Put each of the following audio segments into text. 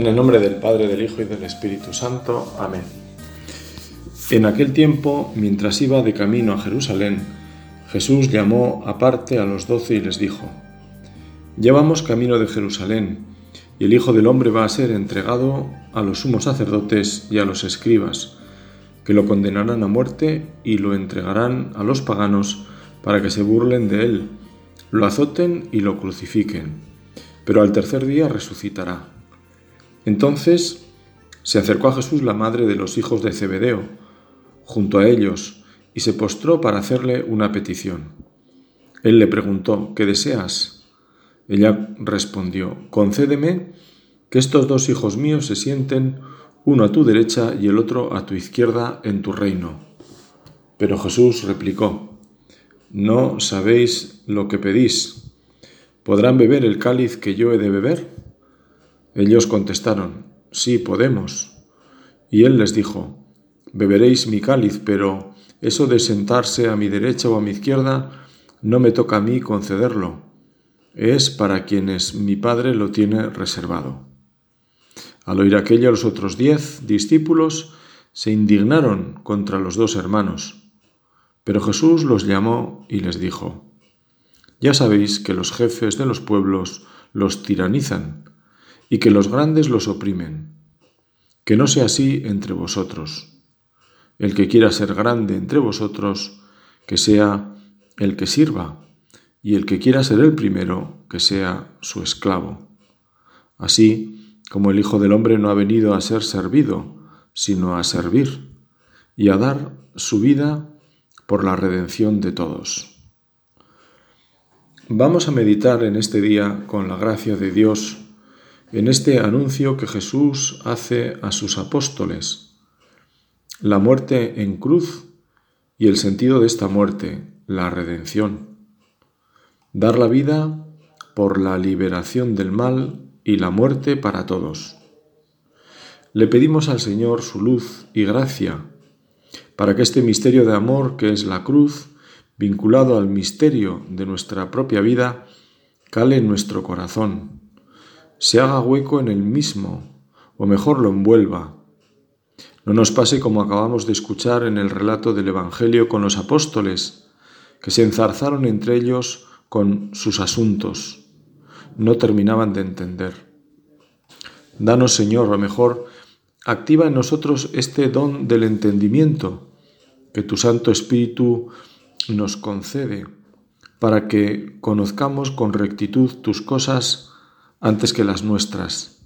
En el nombre del Padre, del Hijo y del Espíritu Santo. Amén. En aquel tiempo, mientras iba de camino a Jerusalén, Jesús llamó aparte a los doce y les dijo, Ya vamos camino de Jerusalén, y el Hijo del Hombre va a ser entregado a los sumos sacerdotes y a los escribas, que lo condenarán a muerte y lo entregarán a los paganos para que se burlen de él, lo azoten y lo crucifiquen, pero al tercer día resucitará. Entonces se acercó a Jesús la madre de los hijos de Zebedeo, junto a ellos, y se postró para hacerle una petición. Él le preguntó, ¿qué deseas? Ella respondió, concédeme que estos dos hijos míos se sienten uno a tu derecha y el otro a tu izquierda en tu reino. Pero Jesús replicó, No sabéis lo que pedís. ¿Podrán beber el cáliz que yo he de beber? Ellos contestaron, Sí, podemos. Y él les dijo, Beberéis mi cáliz, pero eso de sentarse a mi derecha o a mi izquierda no me toca a mí concederlo. Es para quienes mi Padre lo tiene reservado. Al oír aquello, los otros diez discípulos se indignaron contra los dos hermanos. Pero Jesús los llamó y les dijo, Ya sabéis que los jefes de los pueblos los tiranizan y que los grandes los oprimen. Que no sea así entre vosotros. El que quiera ser grande entre vosotros, que sea el que sirva, y el que quiera ser el primero, que sea su esclavo. Así, como el Hijo del Hombre no ha venido a ser servido, sino a servir y a dar su vida por la redención de todos. Vamos a meditar en este día, con la gracia de Dios, en este anuncio que Jesús hace a sus apóstoles, la muerte en cruz y el sentido de esta muerte, la redención. Dar la vida por la liberación del mal y la muerte para todos. Le pedimos al Señor su luz y gracia para que este misterio de amor que es la cruz, vinculado al misterio de nuestra propia vida, cale en nuestro corazón, se haga hueco en el mismo, o mejor lo envuelva. No nos pase como acabamos de escuchar en el relato del Evangelio con los apóstoles, que se enzarzaron entre ellos con sus asuntos no terminaban de entender. Danos, Señor, lo mejor, activa en nosotros este don del entendimiento que tu Santo Espíritu nos concede para que conozcamos con rectitud tus cosas antes que las nuestras.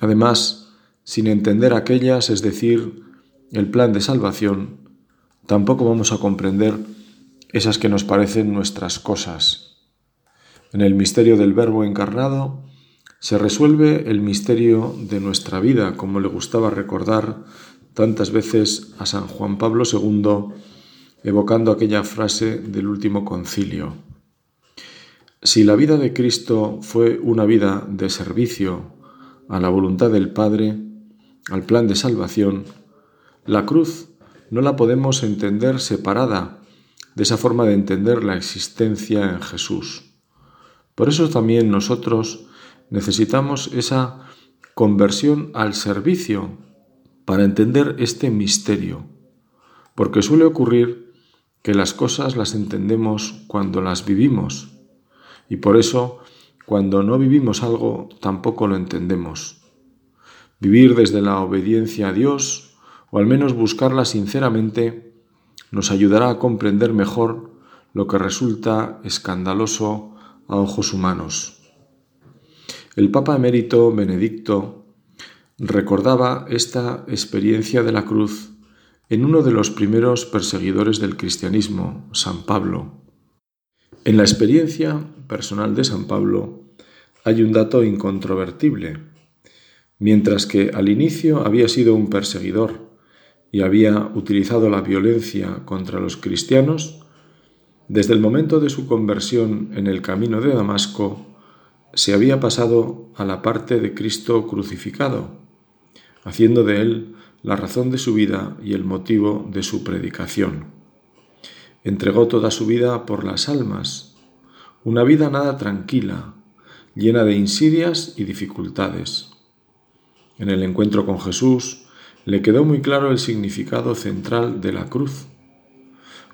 Además, sin entender aquellas, es decir, el plan de salvación, tampoco vamos a comprender esas que nos parecen nuestras cosas. En el misterio del Verbo encarnado se resuelve el misterio de nuestra vida, como le gustaba recordar tantas veces a San Juan Pablo II, evocando aquella frase del último concilio. Si la vida de Cristo fue una vida de servicio a la voluntad del Padre, al plan de salvación, la cruz no la podemos entender separada de esa forma de entender la existencia en Jesús. Por eso también nosotros necesitamos esa conversión al servicio para entender este misterio, porque suele ocurrir que las cosas las entendemos cuando las vivimos, y por eso cuando no vivimos algo tampoco lo entendemos. Vivir desde la obediencia a Dios, o al menos buscarla sinceramente, nos ayudará a comprender mejor lo que resulta escandaloso a ojos humanos. El Papa emérito Benedicto recordaba esta experiencia de la cruz en uno de los primeros perseguidores del cristianismo, San Pablo. En la experiencia personal de San Pablo hay un dato incontrovertible. Mientras que al inicio había sido un perseguidor y había utilizado la violencia contra los cristianos, desde el momento de su conversión en el camino de Damasco, se había pasado a la parte de Cristo crucificado, haciendo de él la razón de su vida y el motivo de su predicación. Entregó toda su vida por las almas, una vida nada tranquila, llena de insidias y dificultades. En el encuentro con Jesús le quedó muy claro el significado central de la cruz.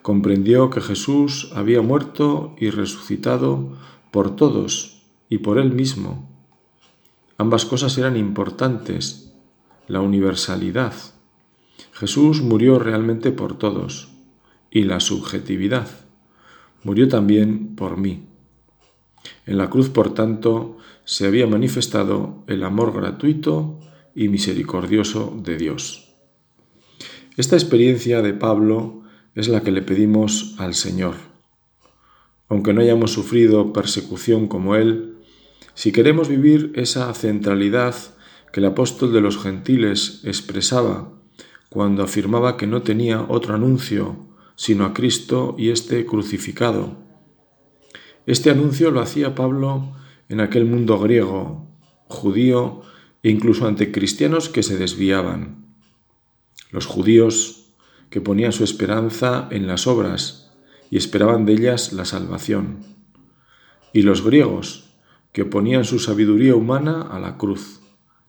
Comprendió que Jesús había muerto y resucitado por todos y por él mismo. Ambas cosas eran importantes, la universalidad. Jesús murió realmente por todos y la subjetividad. Murió también por mí. En la cruz, por tanto, se había manifestado el amor gratuito y misericordioso de Dios. Esta experiencia de Pablo es la que le pedimos al Señor. Aunque no hayamos sufrido persecución como Él, si queremos vivir esa centralidad que el apóstol de los gentiles expresaba cuando afirmaba que no tenía otro anuncio sino a Cristo y este crucificado. Este anuncio lo hacía Pablo en aquel mundo griego, judío e incluso ante cristianos que se desviaban. Los judíos que ponían su esperanza en las obras y esperaban de ellas la salvación. Y los griegos que ponían su sabiduría humana a la cruz.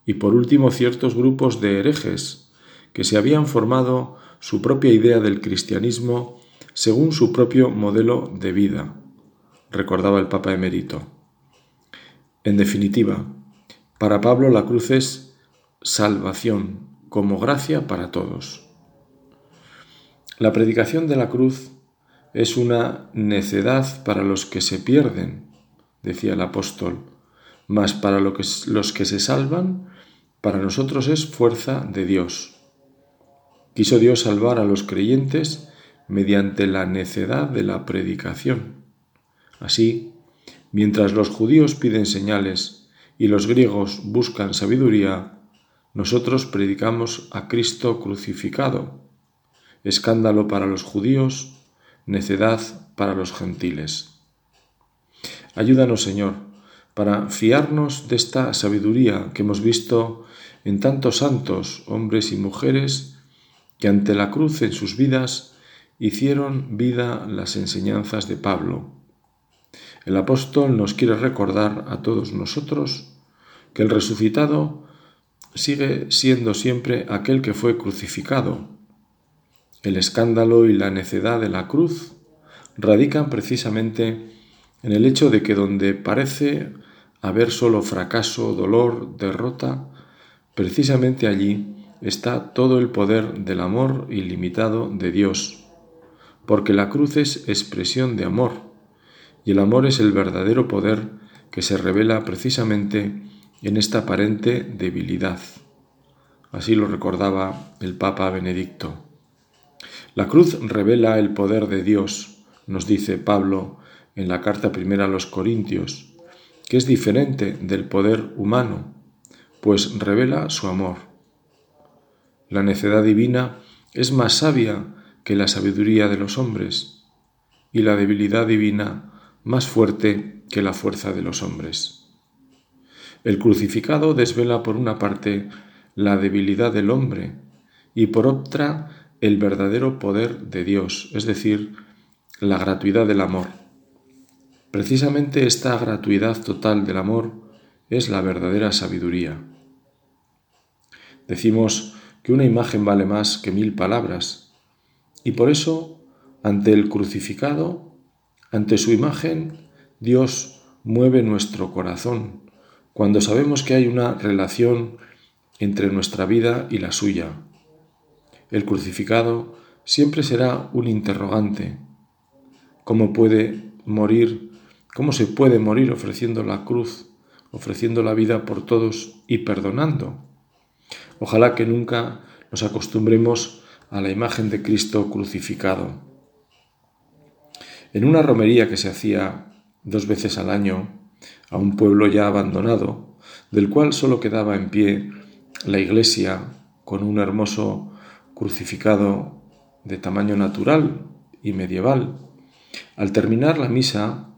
Y por último ciertos grupos de herejes que se habían formado su propia idea del cristianismo según su propio modelo de vida, recordaba el Papa emérito. En definitiva, para Pablo la cruz es salvación como gracia para todos. La predicación de la cruz es una necedad para los que se pierden, decía el apóstol, mas para los que se salvan, para nosotros es fuerza de Dios. Quiso Dios salvar a los creyentes mediante la necedad de la predicación. Así, mientras los judíos piden señales y los griegos buscan sabiduría, nosotros predicamos a Cristo crucificado, escándalo para los judíos, necedad para los gentiles. Ayúdanos, Señor, para fiarnos de esta sabiduría que hemos visto en tantos santos, hombres y mujeres, que ante la cruz en sus vidas hicieron vida las enseñanzas de Pablo. El apóstol nos quiere recordar a todos nosotros que el resucitado sigue siendo siempre aquel que fue crucificado. El escándalo y la necedad de la cruz radican precisamente en el hecho de que donde parece haber solo fracaso, dolor, derrota, precisamente allí está todo el poder del amor ilimitado de Dios, porque la cruz es expresión de amor, y el amor es el verdadero poder que se revela precisamente en esta aparente debilidad. Así lo recordaba el Papa Benedicto. La cruz revela el poder de Dios, nos dice Pablo en la carta primera a los Corintios, que es diferente del poder humano, pues revela su amor. La necedad divina es más sabia que la sabiduría de los hombres y la debilidad divina más fuerte que la fuerza de los hombres. El crucificado desvela por una parte la debilidad del hombre y por otra el verdadero poder de Dios, es decir, la gratuidad del amor. Precisamente esta gratuidad total del amor es la verdadera sabiduría. Decimos que una imagen vale más que mil palabras. Y por eso, ante el crucificado, ante su imagen, Dios mueve nuestro corazón, cuando sabemos que hay una relación entre nuestra vida y la suya. El crucificado siempre será un interrogante. ¿Cómo puede morir? ¿Cómo se puede morir ofreciendo la cruz, ofreciendo la vida por todos y perdonando? Ojalá que nunca nos acostumbremos a la imagen de Cristo crucificado. En una romería que se hacía dos veces al año a un pueblo ya abandonado, del cual solo quedaba en pie la iglesia con un hermoso crucificado de tamaño natural y medieval. Al terminar la misa,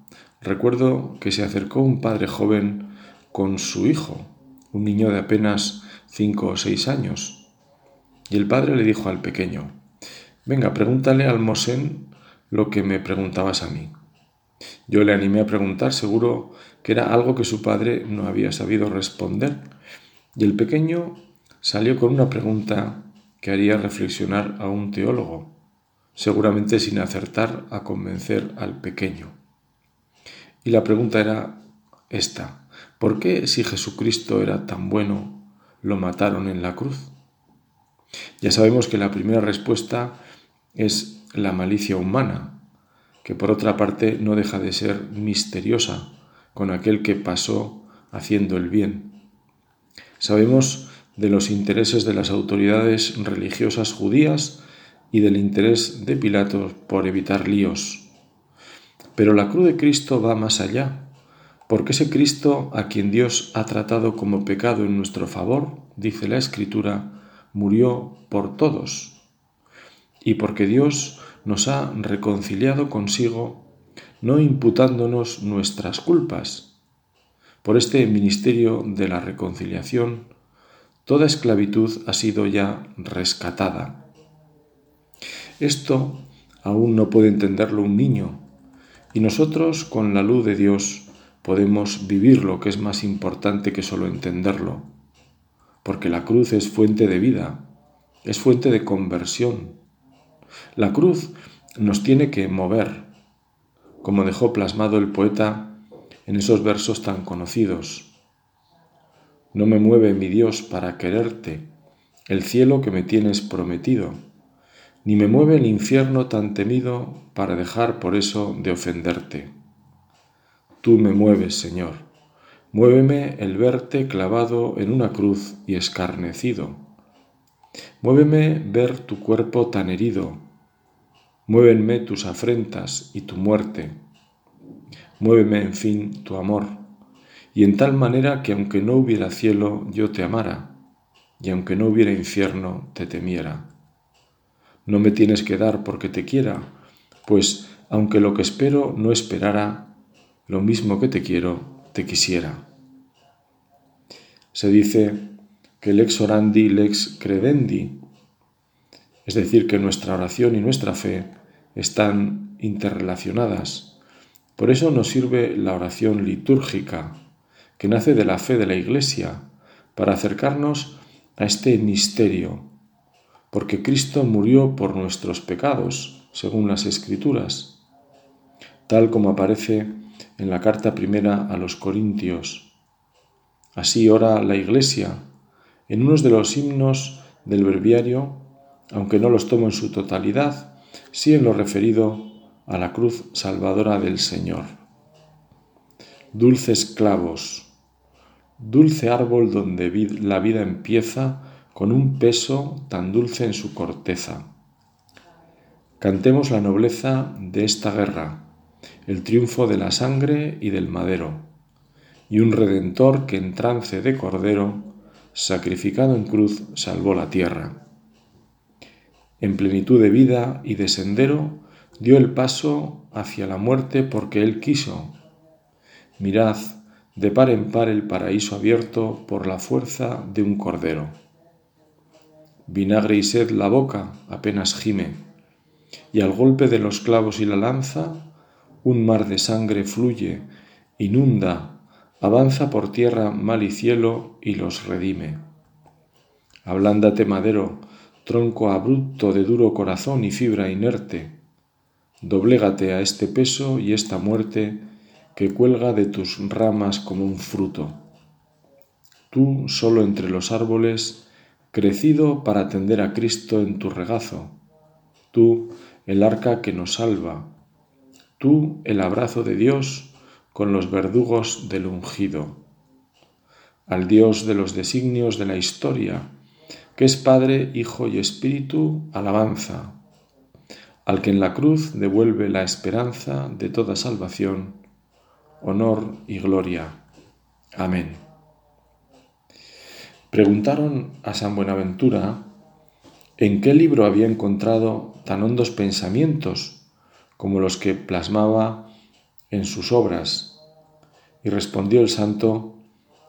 recuerdo que se acercó un padre joven con su hijo, un niño de apenas cinco o seis años. Y el padre le dijo al pequeño, venga, pregúntale al Mosén lo que me preguntabas a mí. Yo le animé a preguntar, seguro que era algo que su padre no había sabido responder, Y el pequeño salió con una pregunta que haría reflexionar a un teólogo, seguramente sin acertar a convencer al pequeño. Y la pregunta era esta, ¿por qué si Jesucristo era tan bueno, lo mataron en la cruz? Ya sabemos que la primera respuesta es la malicia humana, que por otra parte no deja de ser misteriosa con aquel que pasó haciendo el bien. Sabemos de los intereses de las autoridades religiosas judías y del interés de Pilato por evitar líos. Pero la cruz de Cristo va más allá, porque ese Cristo a quien Dios ha tratado como pecado en nuestro favor, dice la Escritura, murió por todos, y porque Dios nos ha reconciliado consigo, no imputándonos nuestras culpas. Por este ministerio de la reconciliación, toda esclavitud ha sido ya rescatada. Esto aún no puede entenderlo un niño, y nosotros con la luz de Dios podemos vivir lo que es más importante que solo entenderlo, porque la cruz es fuente de vida, es fuente de conversión. La cruz nos tiene que mover, como dejó plasmado el poeta en esos versos tan conocidos. No me mueve mi Dios para quererte, el cielo que me tienes prometido, ni me mueve el infierno tan temido para dejar por eso de ofenderte. Tú me mueves, Señor, muéveme el verte clavado en una cruz y escarnecido. Muéveme ver tu cuerpo tan herido, muévenme tus afrentas y tu muerte. Muéveme, en fin, tu amor y en tal manera que aunque no hubiera cielo yo te amara, y aunque no hubiera infierno te temiera. No me tienes que dar porque te quiera, pues aunque lo que espero no esperara, lo mismo que te quiero, te quisiera. Se dice que lex orandi, lex credendi, es decir, que nuestra oración y nuestra fe están interrelacionadas. Por eso nos sirve la oración litúrgica, que nace de la fe de la Iglesia, para acercarnos a este misterio, porque Cristo murió por nuestros pecados, según las Escrituras, tal como aparece en la carta primera a los Corintios. Así ora la Iglesia en unos de los himnos del breviario, aunque no los tomo en su totalidad, sí en lo referido a la cruz salvadora del Señor. Dulces clavos, dulce árbol donde la vida empieza con un peso tan dulce en su corteza. Cantemos la nobleza de esta guerra, el triunfo de la sangre y del madero, y un redentor que en trance de cordero, sacrificado en cruz, salvó la tierra. En plenitud de vida y de sendero, dio el paso hacia la muerte porque él quiso. Mirad, de par en par el paraíso abierto por la fuerza de un cordero. Vinagre y sed la boca apenas gime, y al golpe de los clavos y la lanza, un mar de sangre fluye, inunda, avanza por tierra mal y cielo y los redime. Ablándate madero, tronco abrupto de duro corazón y fibra inerte, doblégate a este peso y esta muerte, que cuelga de tus ramas como un fruto. Tú solo entre los árboles, crecido para atender a Cristo en tu regazo. Tú, el arca que nos salva. Tú, el abrazo de Dios con los verdugos del ungido. Al Dios de los designios de la historia, que es Padre, Hijo y Espíritu, alabanza. Al que en la cruz devuelve la esperanza de toda salvación honor y gloria. Amén. Preguntaron a San Buenaventura en qué libro había encontrado tan hondos pensamientos como los que plasmaba en sus obras, y respondió el santo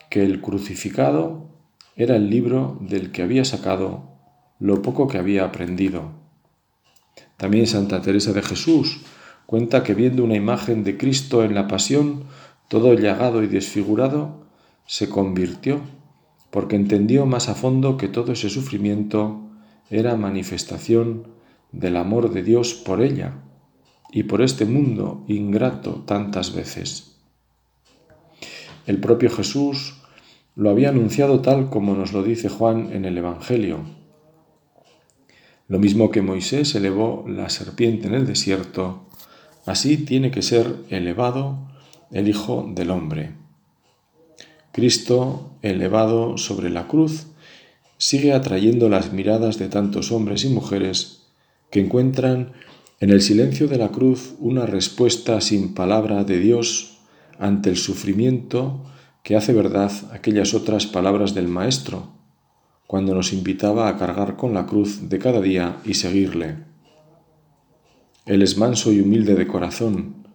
que el crucificado era el libro del que había sacado lo poco que había aprendido. También Santa Teresa de Jesús cuenta que viendo una imagen de Cristo en la pasión, todo llagado y desfigurado, se convirtió porque entendió más a fondo que todo ese sufrimiento era manifestación del amor de Dios por ella y por este mundo ingrato tantas veces. El propio Jesús lo había anunciado tal como nos lo dice Juan en el Evangelio. Lo mismo que Moisés elevó la serpiente en el desierto, así tiene que ser elevado el Hijo del Hombre. Cristo, elevado sobre la cruz, sigue atrayendo las miradas de tantos hombres y mujeres que encuentran en el silencio de la cruz una respuesta sin palabra de Dios ante el sufrimiento que hace verdad aquellas otras palabras del Maestro, cuando nos invitaba a cargar con la cruz de cada día y seguirle. Él es manso y humilde de corazón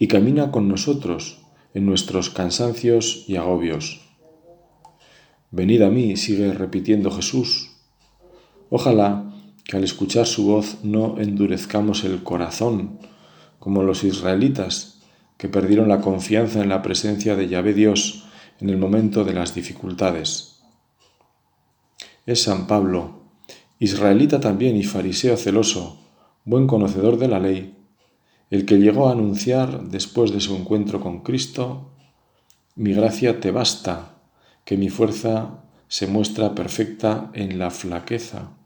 y camina con nosotros en nuestros cansancios y agobios. Venid a mí, sigue repitiendo Jesús. Ojalá que al escuchar su voz no endurezcamos el corazón, como los israelitas, que perdieron la confianza en la presencia de Yahvé Dios en el momento de las dificultades. Es San Pablo, israelita también y fariseo celoso, buen conocedor de la ley, el que llegó a anunciar después de su encuentro con Cristo, mi gracia te basta, que mi fuerza se muestra perfecta en la flaqueza.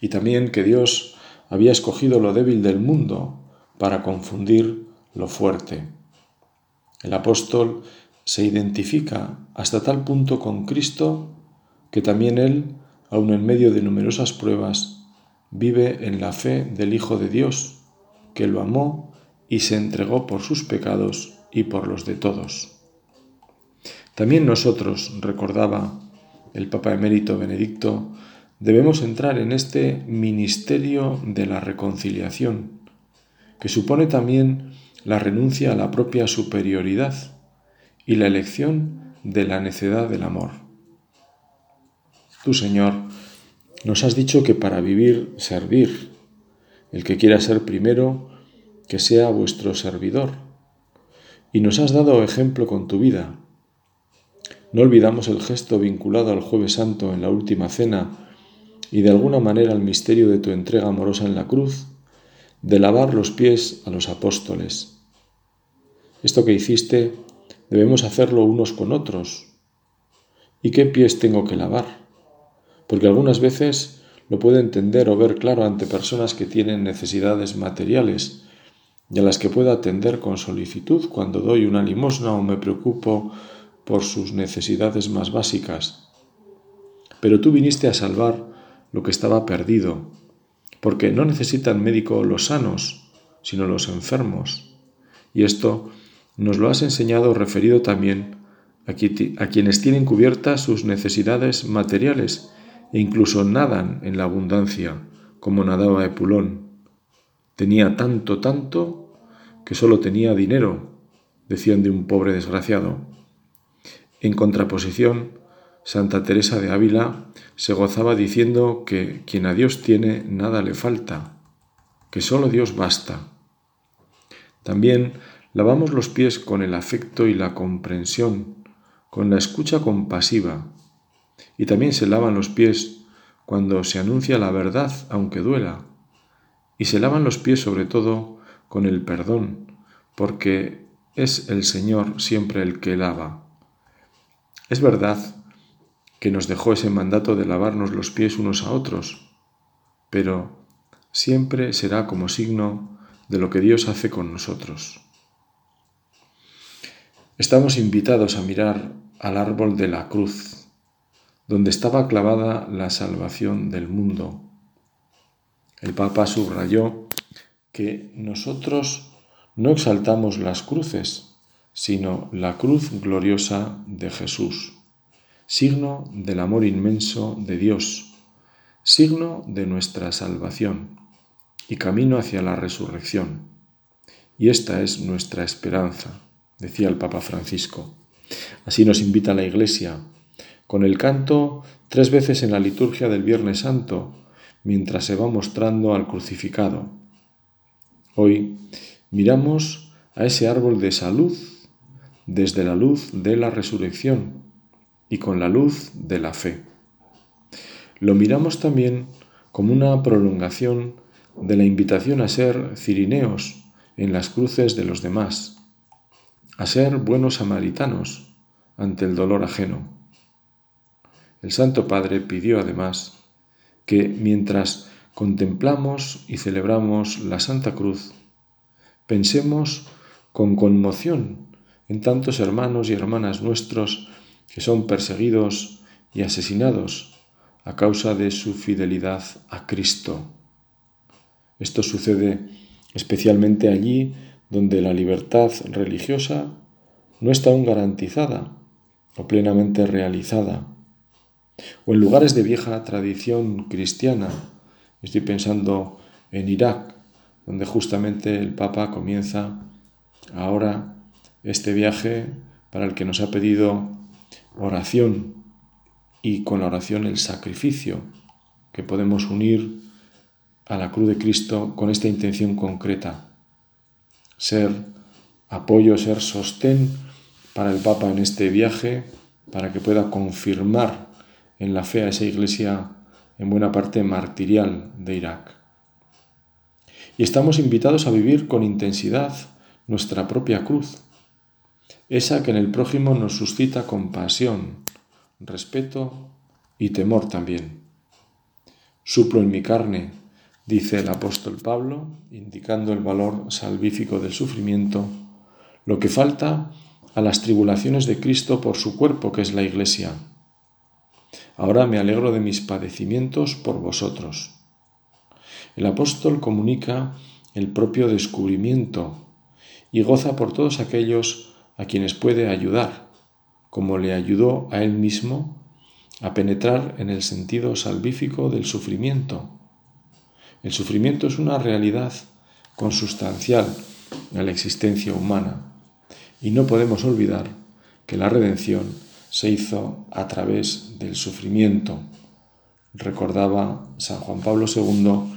Y también que Dios había escogido lo débil del mundo para confundir lo fuerte. El apóstol se identifica hasta tal punto con Cristo que también él, aun en medio de numerosas pruebas, vive en la fe del Hijo de Dios, que lo amó y se entregó por sus pecados y por los de todos. También nosotros, recordaba el Papa emérito Benedicto, debemos entrar en este ministerio de la reconciliación, que supone también la renuncia a la propia superioridad y la elección de la necedad del amor. Tú, Señor, nos has dicho que para vivir, servir. El que quiera ser primero, que sea vuestro servidor. Y nos has dado ejemplo con tu vida, no olvidamos el gesto vinculado al jueves santo en la última cena y de alguna manera el misterio de tu entrega amorosa en la cruz, de lavar los pies a los apóstoles. Esto que hiciste debemos hacerlo unos con otros. ¿Y qué pies tengo que lavar? Porque algunas veces lo puedo entender o ver claro ante personas que tienen necesidades materiales y a las que puedo atender con solicitud cuando doy una limosna o me preocupo por sus necesidades más básicas. Pero tú viniste a salvar lo que estaba perdido, porque no necesitan médico los sanos, sino los enfermos. Y esto nos lo has enseñado referido también a, quienes tienen cubiertas sus necesidades materiales e incluso nadan en la abundancia, como nadaba Epulón. Tenía tanto, tanto, que solo tenía dinero, decían de un pobre desgraciado. En contraposición, Santa Teresa de Ávila se gozaba diciendo que quien a Dios tiene nada le falta, que solo Dios basta. También lavamos los pies con el afecto y la comprensión, con la escucha compasiva, y también se lavan los pies cuando se anuncia la verdad aunque duela, y se lavan los pies sobre todo con el perdón, porque es el Señor siempre el que lava. Es verdad que nos dejó ese mandato de lavarnos los pies unos a otros, pero siempre será como signo de lo que Dios hace con nosotros. Estamos invitados a mirar al árbol de la cruz, donde estaba clavada la salvación del mundo. El Papa subrayó que nosotros no exaltamos las cruces, sino la cruz gloriosa de Jesús, signo del amor inmenso de Dios, signo de nuestra salvación y camino hacia la resurrección. Y esta es nuestra esperanza, decía el Papa Francisco. Así nos invita la Iglesia, con el canto tres veces en la liturgia del Viernes Santo, mientras se va mostrando al crucificado. Hoy miramos a ese árbol de salud desde la luz de la resurrección y con la luz de la fe. Lo miramos también como una prolongación de la invitación a ser cirineos en las cruces de los demás, a ser buenos samaritanos ante el dolor ajeno. El Santo Padre pidió además que mientras contemplamos y celebramos la Santa Cruz, pensemos con conmoción en tantos hermanos y hermanas nuestros que son perseguidos y asesinados a causa de su fidelidad a Cristo. Esto sucede especialmente allí donde la libertad religiosa no está aún garantizada o plenamente realizada, o en lugares de vieja tradición cristiana. Estoy pensando en Irak, donde justamente el Papa comienza ahora este viaje para el que nos ha pedido oración y con la oración el sacrificio que podemos unir a la cruz de Cristo con esta intención concreta, ser apoyo, ser sostén para el Papa en este viaje, para que pueda confirmar en la fe a esa iglesia en buena parte martirial de Irak. Y estamos invitados a vivir con intensidad nuestra propia cruz, esa que en el prójimo nos suscita compasión, respeto y temor también. Suplo en mi carne, dice el apóstol Pablo, indicando el valor salvífico del sufrimiento, lo que falta a las tribulaciones de Cristo por su cuerpo, que es la Iglesia. Ahora me alegro de mis padecimientos por vosotros. El apóstol comunica el propio descubrimiento y goza por todos aquellos a quienes puede ayudar, como le ayudó a él mismo a penetrar en el sentido salvífico del sufrimiento. El sufrimiento es una realidad consustancial a la existencia humana y no podemos olvidar que la redención se hizo a través del sufrimiento. Recordaba San Juan Pablo II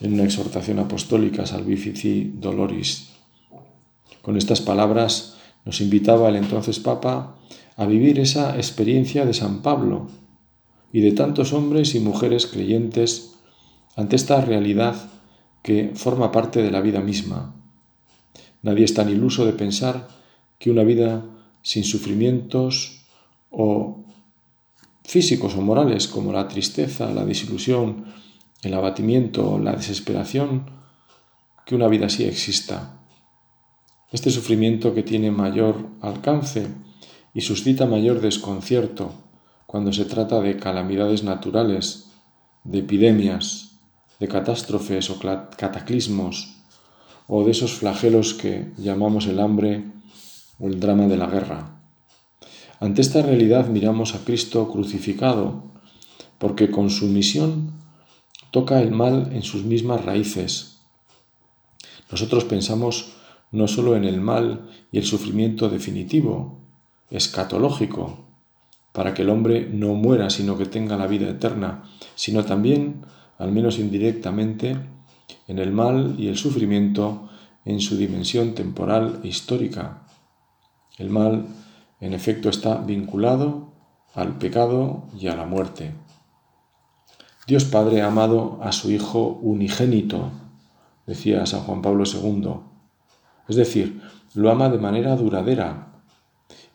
en una exhortación apostólica Salvifici Doloris. Con estas palabras nos invitaba el entonces Papa a vivir esa experiencia de San Pablo y de tantos hombres y mujeres creyentes ante esta realidad que forma parte de la vida misma. Nadie es tan iluso de pensar que una vida sin sufrimientos o físicos o morales como la tristeza, la desilusión, el abatimiento, la desesperación, que una vida así exista. Este sufrimiento que tiene mayor alcance y suscita mayor desconcierto cuando se trata de calamidades naturales, de epidemias, de catástrofes o cataclismos, o de esos flagelos que llamamos el hambre o el drama de la guerra. Ante esta realidad miramos a Cristo crucificado, porque con su misión toca el mal en sus mismas raíces. Nosotros pensamos no solo en el mal y el sufrimiento definitivo, escatológico, para que el hombre no muera, sino que tenga la vida eterna, sino también, al menos indirectamente, en el mal y el sufrimiento en su dimensión temporal e histórica. El mal, en efecto, está vinculado al pecado y a la muerte. Dios Padre ha amado a su Hijo unigénito, decía San Juan Pablo II. Es decir, lo ama de manera duradera.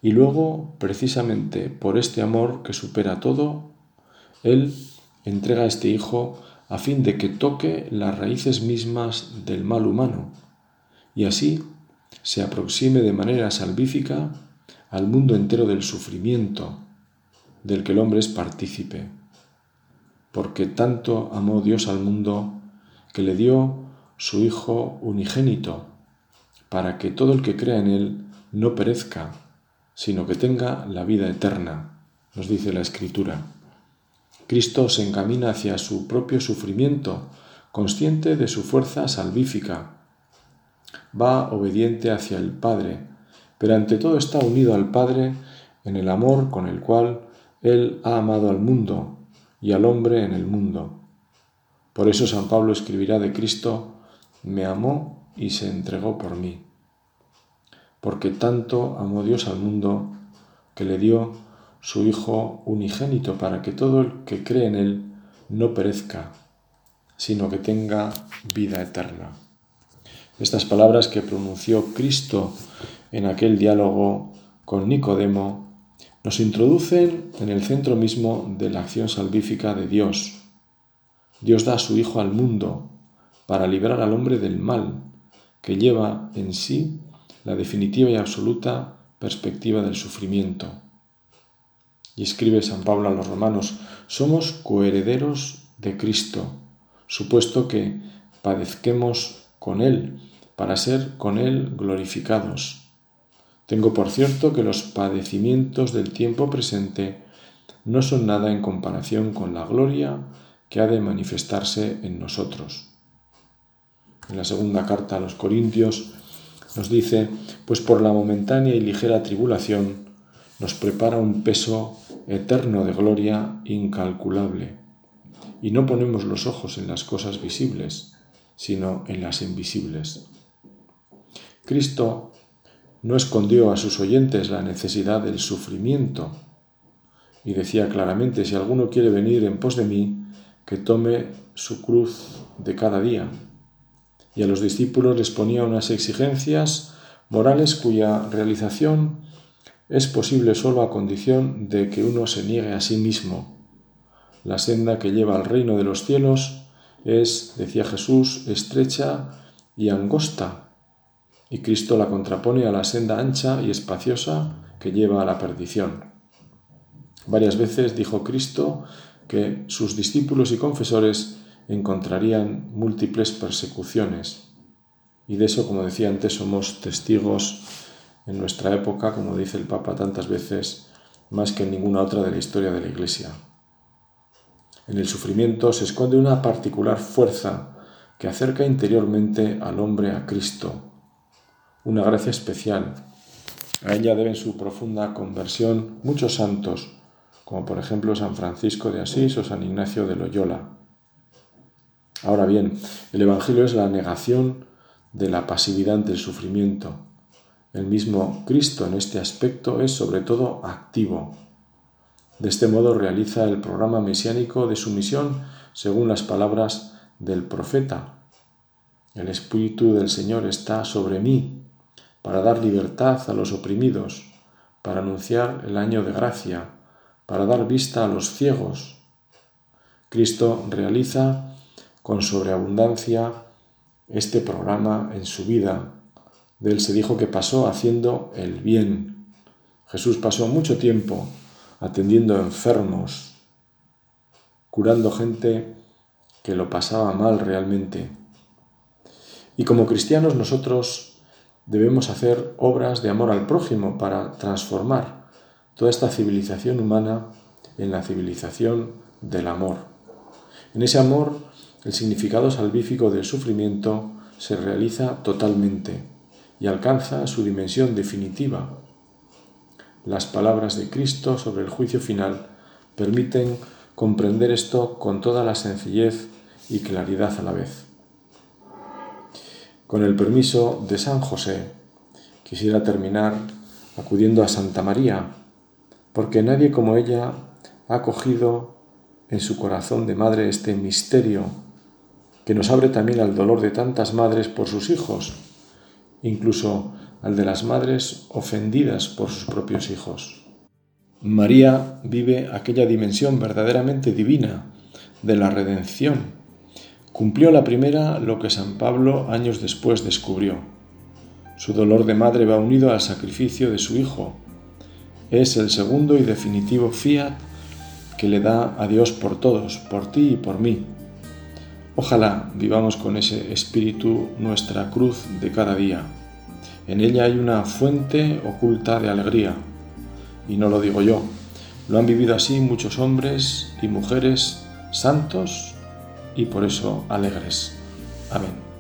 Y luego, precisamente por este amor que supera todo, Él entrega a este Hijo a fin de que toque las raíces mismas del mal humano y así se aproxime de manera salvífica al mundo entero del sufrimiento del que el hombre es partícipe, porque tanto amó Dios al mundo que le dio su Hijo unigénito, para que todo el que crea en Él no perezca, sino que tenga la vida eterna, nos dice la Escritura. Cristo se encamina hacia su propio sufrimiento, consciente de su fuerza salvífica, va obediente hacia el Padre, pero ante todo está unido al Padre en el amor con el cual Él ha amado al mundo y al hombre en el mundo. Por eso San Pablo escribirá de Cristo, me amó y se entregó por mí. Porque tanto amó Dios al mundo que le dio su Hijo unigénito para que todo el que cree en Él no perezca, sino que tenga vida eterna. Estas palabras que pronunció Cristo en aquel diálogo con Nicodemo nos introducen en el centro mismo de la acción salvífica de Dios. Dios da a su Hijo al mundo para librar al hombre del mal, que lleva en sí la definitiva y absoluta perspectiva del sufrimiento. Y escribe San Pablo a los romanos, somos coherederos de Cristo, supuesto que padezquemos con Él, para ser con Él glorificados. Tengo por cierto que los padecimientos del tiempo presente no son nada en comparación con la gloria que ha de manifestarse en nosotros. En la segunda carta a los Corintios nos dice, pues por la momentánea y ligera tribulación nos prepara un peso eterno de gloria incalculable. Y no ponemos los ojos en las cosas visibles, sino en las invisibles. Cristo no escondió a sus oyentes la necesidad del sufrimiento y decía claramente, si alguno quiere venir en pos de mí, que tome su cruz de cada día. Y a los discípulos les ponía unas exigencias morales cuya realización es posible solo a condición de que uno se niegue a sí mismo. La senda que lleva al reino de los cielos es, decía Jesús, estrecha y angosta, y Cristo la contrapone a la senda ancha y espaciosa que lleva a la perdición. Varias veces dijo Cristo que sus discípulos y confesores encontrarían múltiples persecuciones, y de eso, como decía antes, somos testigos en nuestra época, como dice el Papa tantas veces, más que en ninguna otra de la historia de la Iglesia. En el sufrimiento se esconde una particular fuerza que acerca interiormente al hombre a Cristo, una gracia especial. A ella deben su profunda conversión muchos santos, como por ejemplo San Francisco de Asís o San Ignacio de Loyola. Ahora bien, el Evangelio es la negación de la pasividad ante el sufrimiento, el mismo Cristo en este aspecto es sobre todo activo. De este modo realiza el programa mesiánico de su misión según las palabras del profeta. El Espíritu del Señor está sobre mí para dar libertad a los oprimidos, para anunciar el año de gracia, para dar vista a los ciegos. Cristo realiza con sobreabundancia este programa en su vida de él se dijo que pasó haciendo el bien. Jesús pasó mucho tiempo atendiendo enfermos, curando gente que lo pasaba mal realmente. Y como cristianos nosotros debemos hacer obras de amor al prójimo para transformar toda esta civilización humana en la civilización del amor. En ese amor el significado salvífico del sufrimiento se realiza totalmente y alcanza su dimensión definitiva. Las palabras de Cristo sobre el juicio final permiten comprender esto con toda la sencillez y claridad a la vez. Con el permiso de San José, quisiera terminar acudiendo a Santa María, porque nadie como ella ha cogido en su corazón de madre este misterio que nos abre también al dolor de tantas madres por sus hijos incluso al de las madres ofendidas por sus propios hijos. María vive aquella dimensión verdaderamente divina de la redención. Cumplió la primera lo que San Pablo años después descubrió. Su dolor de madre va unido al sacrificio de su hijo. Es el segundo y definitivo fiat que le da a Dios por todos, por ti y por mí. Ojalá vivamos con ese espíritu nuestra cruz de cada día. En ella hay una fuente oculta de alegría. Y no lo digo yo, lo han vivido así muchos hombres y mujeres santos y por eso alegres. Amén.